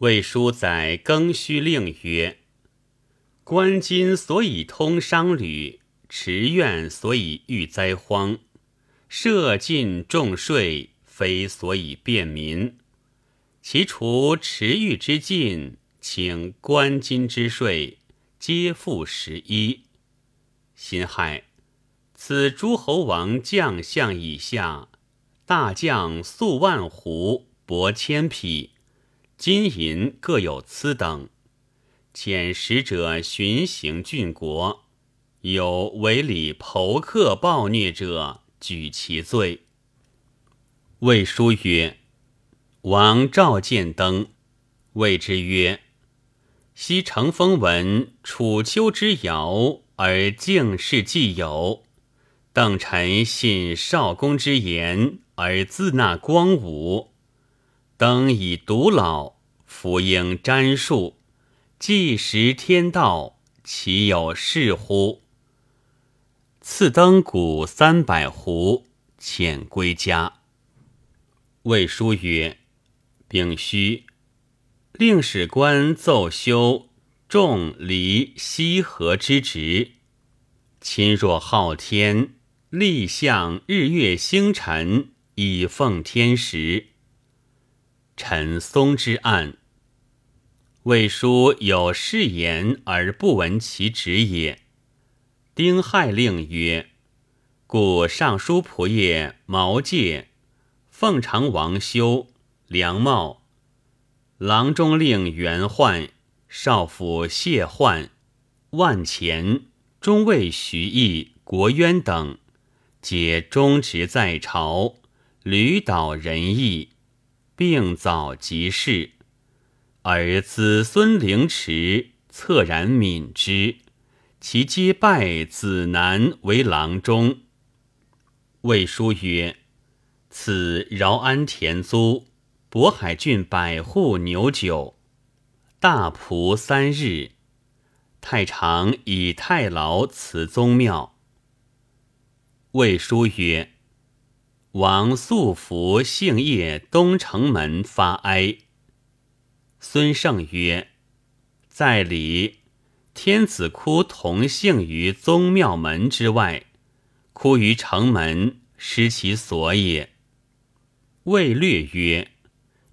魏书载庚戌令曰：“官今所以通商旅，池苑所以御灾荒，设禁重税，非所以便民。其除池域之禁，请官金之税，皆付十一。辛亥，此诸侯王将相以下，大将粟万斛，帛千匹。”金银各有疵等，遣使者巡行郡国，有违礼剖客暴虐者，举其罪。魏书曰：“王召见登，谓之曰：‘昔乘风闻楚丘之谣，而敬事既有。邓臣信少公之言，而自纳光武。’”登以独老，福应瞻树，既识天道，岂有是乎？赐登谷三百斛，遣归家。魏书曰：“丙戌，令史官奏修仲离西河之职。亲若昊天，立象日月星辰，以奉天时。”陈松之案，魏书有誓言而不闻其旨也。丁亥令曰：“故尚书仆射毛玠、奉常王修、梁茂、郎中令袁焕、少府谢焕、万钱、中尉徐毅、国渊等，皆忠直在朝，屡导仁义。”并早即逝，而子孙凌迟，恻然悯之。其皆拜子南为郎中。魏书曰：“此饶安田租，渤海郡百户牛酒，大仆三日。太常以太牢辞宗庙。”魏书曰。王素服姓叶东城门发哀。孙胜曰：“在礼，天子哭同姓于宗庙门之外，哭于城门，失其所也。”魏略曰：“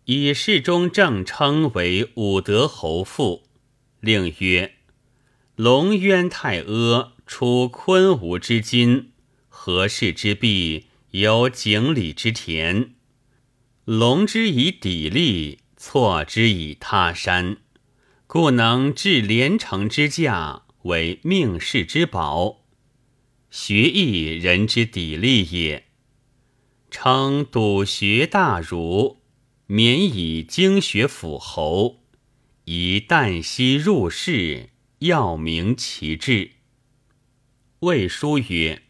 以世中正称为武德侯父。”令曰：“龙渊太阿出昆吾之金，何氏之弊？”有井里之田，龙之以砥砺，错之以他山，故能置连城之价，为命世之宝，学艺人之砥砺也。称笃学大儒，免以经学辅侯，以旦夕入室，要明其志。魏书曰：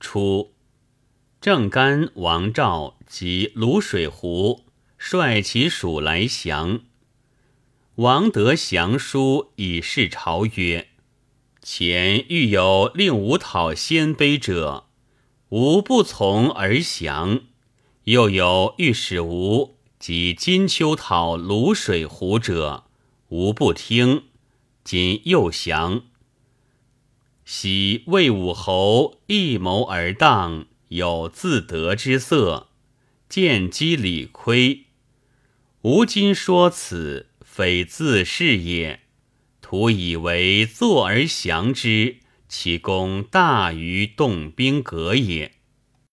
初。郑干、王昭及卤水湖率其属来降。王得降书以示朝曰：“前欲有令吾讨鲜卑者，吾不从而降；又有欲使吾及金秋讨卤水湖者，吾不听。今又降。喜魏武侯一谋而当。”有自得之色，见机理亏。吾今说此，非自是也。徒以为坐而降之，其功大于动兵革也。